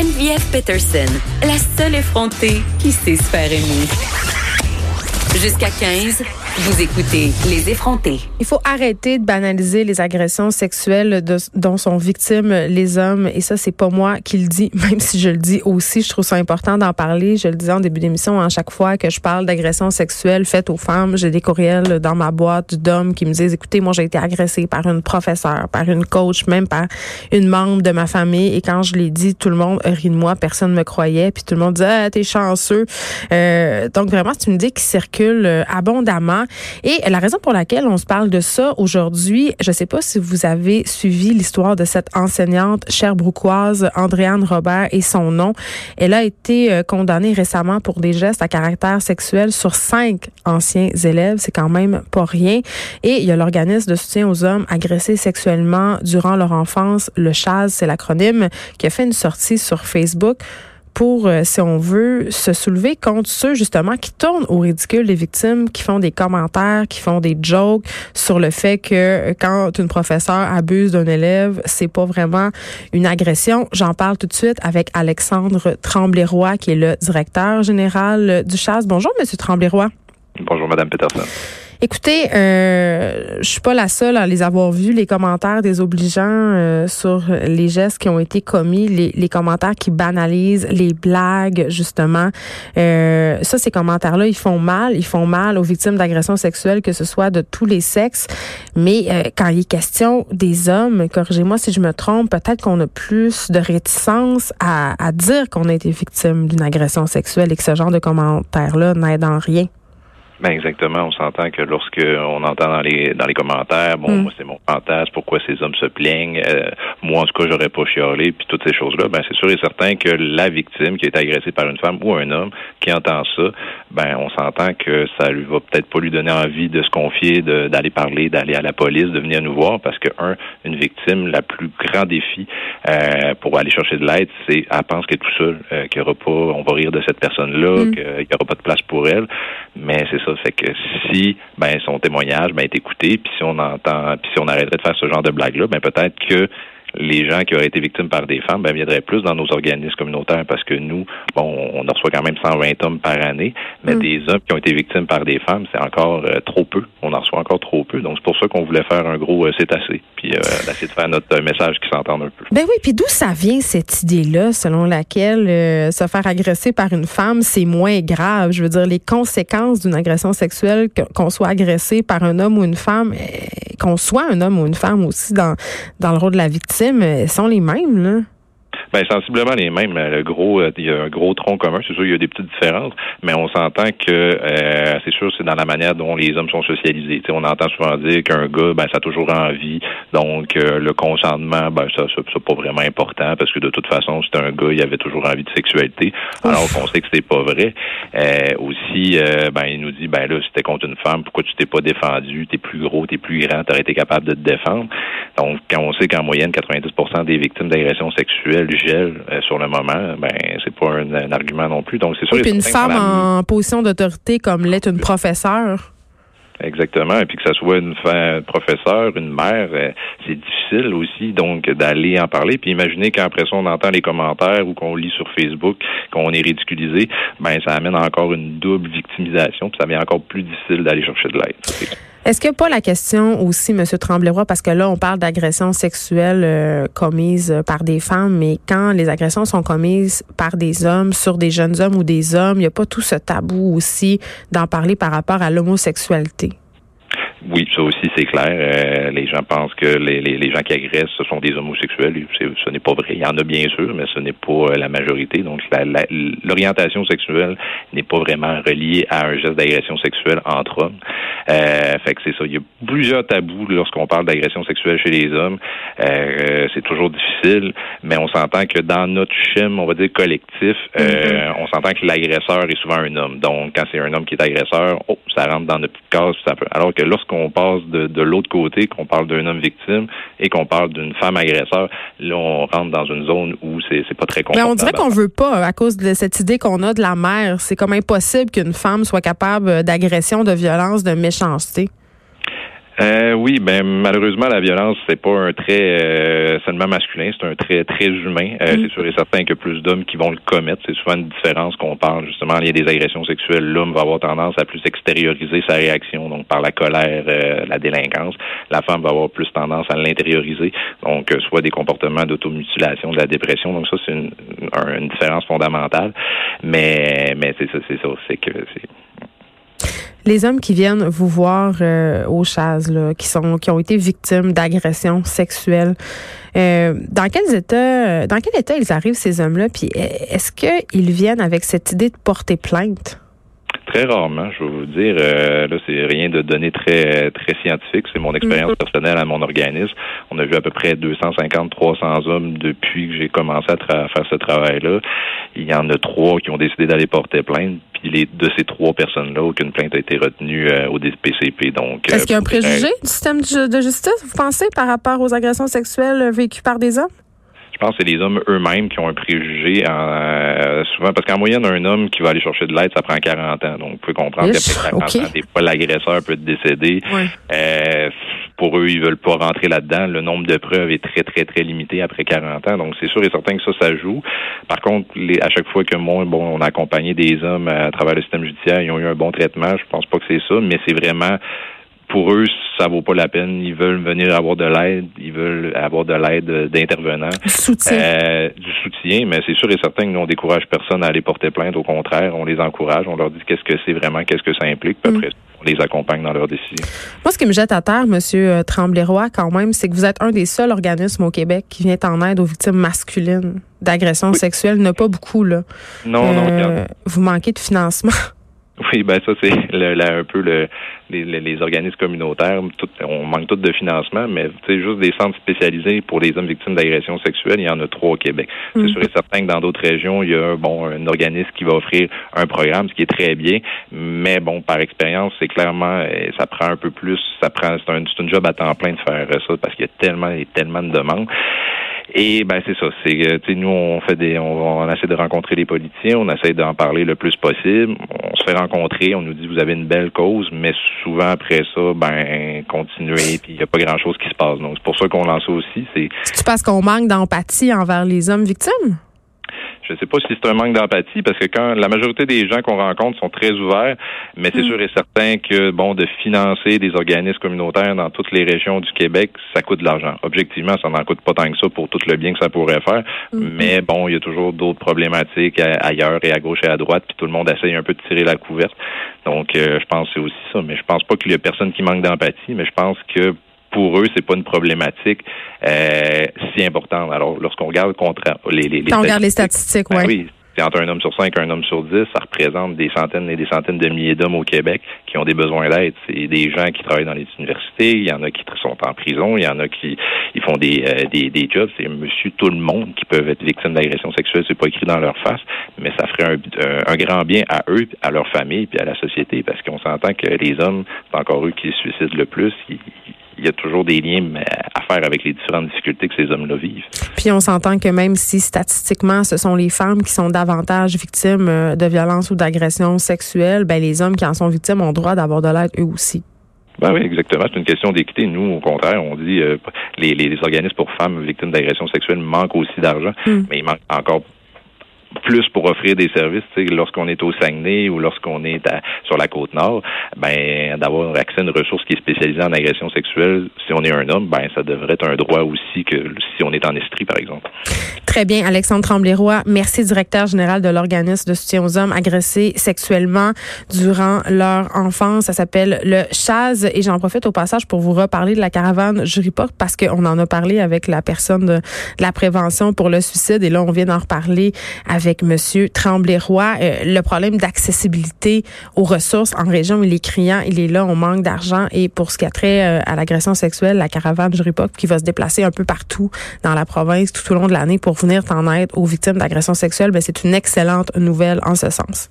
Geneviève Peterson, la seule effrontée qui sait se faire aimer. Jusqu'à 15, vous écoutez Les effrontés. Il faut arrêter de banaliser les agressions sexuelles dont sont victimes les hommes. Et ça, c'est pas moi qui le dis, même si je le dis aussi. Je trouve ça important d'en parler. Je le disais en début d'émission, à chaque fois que je parle d'agressions sexuelles faites aux femmes, j'ai des courriels dans ma boîte d'hommes qui me disent, écoutez, moi, j'ai été agressée par une professeure, par une coach, même par une membre de ma famille. Et quand je l'ai dit, tout le monde rit de moi. Personne me croyait. Puis tout le monde disait, ah, t'es chanceux. Euh, donc vraiment, c'est une idée qui circule euh, abondamment. Et la raison pour laquelle on se parle de ça aujourd'hui, je ne sais pas si vous avez suivi l'histoire de cette enseignante cherbrouquoise, Andréane Robert, et son nom. Elle a été euh, condamnée récemment pour des gestes à caractère sexuel sur cinq anciens élèves. C'est quand même pas rien. Et il y a l'organisme de soutien aux hommes agressés sexuellement durant leur enfance, le CHAZ, c'est l'acronyme, qui a fait une sortie sur Facebook pour, euh, si on veut, se soulever contre ceux justement qui tournent au ridicule les victimes, qui font des commentaires, qui font des jokes sur le fait que euh, quand une professeure abuse d'un élève, c'est pas vraiment une agression. J'en parle tout de suite avec Alexandre Tremblay-Roy, qui est le directeur général du CHAS. Bonjour, Monsieur Tremblay-Roy. Bonjour, Madame Peterson. Écoutez, euh, je suis pas la seule à les avoir vus, les commentaires désobligeants euh, sur les gestes qui ont été commis, les, les commentaires qui banalisent les blagues, justement. Euh, ça, ces commentaires-là, ils font mal. Ils font mal aux victimes d'agressions sexuelles, que ce soit de tous les sexes. Mais euh, quand il est question des hommes, corrigez-moi si je me trompe, peut-être qu'on a plus de réticence à, à dire qu'on a été victime d'une agression sexuelle et que ce genre de commentaires-là n'aide en rien. Ben exactement, on s'entend que lorsque on entend dans les dans les commentaires, bon, Mm. moi c'est mon fantasme, pourquoi ces hommes se plaignent, euh, moi en tout cas j'aurais pas chialé, puis toutes ces choses-là, ben c'est sûr et certain que la victime qui a été agressée par une femme ou un homme qui entend ça, ben on s'entend que ça lui va peut-être pas lui donner envie de se confier, de- d'aller parler, d'aller à la police, de venir nous voir, parce que un, une victime, la plus grand défi euh, pour aller chercher de l'aide, c'est elle pense qu'elle est tout seule, euh, qu'il y aura pas, on va rire de cette personne-là, Mm. qu'il y aura pas de place pour elle, mais c'est ça, fait que si ben son témoignage ben, est écouté, puis si on entend, puis si on arrêterait de faire ce genre de blague-là, ben peut-être que les gens qui auraient été victimes par des femmes ben, viendraient plus dans nos organismes communautaires parce que nous, bon, on en reçoit quand même 120 hommes par année, mais Mm. des hommes qui ont été victimes par des femmes, c'est encore euh, trop peu. On en reçoit encore trop peu. Donc c'est pour ça qu'on voulait faire un gros euh, c'est assez, puis euh, d'essayer de faire notre euh, message qui s'entende un peu. Ben oui, puis d'où ça vient cette idée-là, selon laquelle euh, se faire agresser par une femme, c'est moins grave? Je veux dire, les conséquences d'une agression sexuelle, qu'on soit agressé par un homme ou une femme, euh, qu'on soit un homme ou une femme aussi dans, dans le rôle de la victime, euh, sont les mêmes, là. Ben, sensiblement les mêmes. Le gros, euh, il y a un gros tronc commun. C'est sûr, il y a des petites différences, mais on s'entend que euh, c'est sûr, c'est dans la manière dont les hommes sont socialisés. Tu sais, on entend souvent dire qu'un gars, ben, ça a toujours envie. Donc, euh, le consentement, ben, ça, ça, c'est pas vraiment important parce que de toute façon, c'est un gars, il avait toujours envie de sexualité. Alors qu'on sait que c'est pas vrai. Euh, aussi, euh, ben, il nous dit, ben là, t'es contre une femme, pourquoi tu t'es pas défendu? T'es plus gros, t'es plus grand, t'aurais été capable de te défendre. Donc, quand on sait qu'en moyenne, 90% des victimes d'agressions sexuelles euh, sur le moment, ben c'est pas un, un argument non plus. Donc, c'est sûr. Et puis une femme la- en position d'autorité comme l'est une professeure. Exactement. Et puis que ça soit une fa- professeure, une mère, euh, c'est difficile aussi donc d'aller en parler. Puis imaginez qu'après ça, on entend les commentaires ou qu'on lit sur Facebook qu'on est ridiculisé, ben ça amène encore une double victimisation, puis ça devient encore plus difficile d'aller chercher de l'aide. Est-ce a pas la question aussi, M. Tremblay-Roy, parce que là, on parle d'agressions sexuelles euh, commises euh, par des femmes, mais quand les agressions sont commises par des hommes sur des jeunes hommes ou des hommes, il n'y a pas tout ce tabou aussi d'en parler par rapport à l'homosexualité? Oui, ça aussi c'est clair. Euh, les gens pensent que les, les, les gens qui agressent, ce sont des homosexuels. Ce n'est pas vrai. Il y en a bien sûr, mais ce n'est pas euh, la majorité. Donc la- la- l'orientation sexuelle n'est pas vraiment reliée à un geste d'agression sexuelle entre hommes. Euh, fait que c'est ça. Il y a plusieurs tabous lorsqu'on parle d'agression sexuelle chez les hommes. Euh, c'est toujours difficile, mais on s'entend que dans notre schéma, on va dire collectif, euh, on s'entend que l'agresseur est souvent un homme. Donc quand c'est un homme qui est agresseur, oh, ça rentre dans notre case. Ça peut. Alors que lorsqu'on passe de, de l'autre côté, qu'on parle d'un homme victime et qu'on parle d'une femme agresseur, là on rentre dans une zone où c'est c'est pas très Mais confortable. on dirait qu'on veut pas, à cause de cette idée qu'on a de la mère. C'est comme impossible qu'une femme soit capable d'agression, de violence, de méchanceté. Euh, oui, ben malheureusement la violence c'est pas un trait euh, seulement masculin, c'est un trait très humain. Euh, mm. C'est sûr et certain que plus d'hommes qui vont le commettre, c'est souvent une différence qu'on parle justement. Il y a des agressions sexuelles, l'homme va avoir tendance à plus extérioriser sa réaction, donc par la colère, euh, la délinquance. La femme va avoir plus tendance à l'intérioriser, donc soit des comportements d'automutilation, de la dépression. Donc ça c'est une, une, différence fondamentale. Mais mais c'est ça, c'est ça, c'est que c'est les hommes qui viennent vous voir euh, aux chaises, qui sont qui ont été victimes d'agressions sexuelles, euh, dans quels états, dans quel état ils arrivent ces hommes-là? Puis est-ce qu'ils viennent avec cette idée de porter plainte? Très rarement, je vais vous dire. Euh, là, c'est rien de données très très scientifique. C'est mon expérience mm. personnelle à mon organisme. On a vu à peu près 250, 300 hommes depuis que j'ai commencé à faire ce travail-là. Il y en a trois qui ont décidé d'aller porter plainte. Puis les, de ces trois personnes-là, aucune plainte a été retenue euh, au DPCP. Donc, est-ce qu'il y a un euh, préjugé du système de justice, vous pensez, par rapport aux agressions sexuelles vécues par des hommes? Je pense que c'est les hommes eux-mêmes qui ont un préjugé euh, souvent parce qu'en moyenne un homme qui va aller chercher de l'aide ça prend 40 ans. Donc vous pouvez comprendre qu'après 40 ans des fois l'agresseur peut décéder euh, pour eux ils veulent pas rentrer là-dedans. Le nombre de preuves est très très très limité après 40 ans. Donc c'est sûr et certain que ça ça joue. Par contre les, à chaque fois que moi bon on a accompagné des hommes à travers le système judiciaire ils ont eu un bon traitement. Je pense pas que c'est ça mais c'est vraiment pour eux, ça vaut pas la peine. Ils veulent venir avoir de l'aide, ils veulent avoir de l'aide d'intervenants. Du soutien. Euh, du soutien, mais c'est sûr et certain que nous, on décourage personne à aller porter plainte. Au contraire, on les encourage, on leur dit qu'est-ce que c'est vraiment, qu'est-ce que ça implique, puis mm. après, on les accompagne dans leurs décisions. Moi, ce qui me jette à terre, Monsieur euh, Tremblay-Roy, quand même, c'est que vous êtes un des seuls organismes au Québec qui vient en aide aux victimes masculines d'agressions sexuelles. Il n'y en a pas beaucoup, là. Non, non. Euh, vous manquez de financement. Oui, ben ça c'est le, un peu le, les, les, organismes communautaires. Tout, on manque tout de financement, mais c'est juste des centres spécialisés pour les hommes victimes d'agressions sexuelles. Il y en a trois au Québec. C'est mm-hmm. sûr et certain que dans d'autres régions, il y a bon un organisme qui va offrir un programme, ce qui est très bien. Mais bon, par expérience, c'est clairement euh, ça prend un peu plus. Ça prend c'est un, un job à temps plein de faire ça parce qu'il y a tellement et tellement de demandes. Et ben c'est ça. C'est que nous on fait des, on, essaie de rencontrer les politiciens, on essaie d'en parler le plus possible. On se fait rencontrer, on nous dit vous avez une belle cause, mais souvent après ça, ben continuez, puis il n'y a pas grand chose qui se passe. Donc c'est pour ça qu'on lance aussi. C'est parce qu'on manque d'empathie envers les hommes victimes? Je ne sais pas si c'est un manque d'empathie parce que quand la majorité des gens qu'on rencontre sont très ouverts, mais c'est mm. sûr et certain que bon de financer des organismes communautaires dans toutes les régions du Québec, ça coûte de l'argent. Objectivement, ça n'en coûte pas tant que ça pour tout le bien que ça pourrait faire, mm. mais bon, il y a toujours d'autres problématiques ailleurs et à gauche et à droite, puis tout le monde essaye un peu de tirer la couverte. Donc, euh, je pense que c'est aussi ça. Mais je pense pas qu'il y a personne qui manque d'empathie, mais je pense que pour eux, c'est pas une problématique euh, si importante. Alors, lorsqu'on regarde les, les, les on regarde les statistiques, ben oui entre un homme sur cinq et un homme sur dix, ça représente des centaines et des centaines de milliers d'hommes au Québec qui ont des besoins d'aide. C'est des gens qui travaillent dans les universités, il y en a qui sont en prison, il y en a qui ils font des, euh, des, des, jobs. C'est monsieur tout le monde qui peuvent être victimes d'agressions sexuelles. C'est pas écrit dans leur face, mais ça ferait un, un, grand bien à eux, à leur famille, puis à la société, parce qu'on s'entend que les hommes, c'est encore eux qui se suicident le plus. Il y a toujours des liens à faire avec les différentes difficultés que ces hommes-là vivent. Puis on s'entend que même si statistiquement ce sont les femmes qui sont davantage victimes euh, de violences ou d'agressions sexuelles, ben les hommes qui en sont victimes ont droit d'avoir de l'aide eux aussi. Ben oui, exactement. C'est une question d'équité. Nous, au contraire, on dit euh, les, les, organismes pour femmes victimes d'agressions sexuelles manquent aussi d'argent, hmm. mais il manque encore plus pour offrir des services, lorsqu'on est au Saguenay ou lorsqu'on est sur la côte nord, ben d'avoir accès à une ressource qui est spécialisée en agression sexuelle, si on est un homme, ben ça devrait être un droit aussi que si on est en estrie, par exemple. Très bien, Alexandre Tremblay-Roy, merci, directeur général de l'organisme de soutien aux hommes agressés sexuellement durant leur enfance. Ça s'appelle le Chaz et j'en profite au passage pour vous reparler de la caravane Juriport parce qu'on en a parlé avec la personne de, la prévention pour le suicide et là on vient d'en reparler avec Monsieur Tremblay-Roy. Euh, le problème d'accessibilité aux ressources en région, il est criant, il est là, on manque d'argent. Et pour ce qui a trait euh, à l'agression sexuelle, la caravane Juripop qui va se déplacer un peu partout dans la province tout au long de l'année pour venir en aide aux victimes d'agression sexuelle, ben, c'est une excellente nouvelle en ce sens.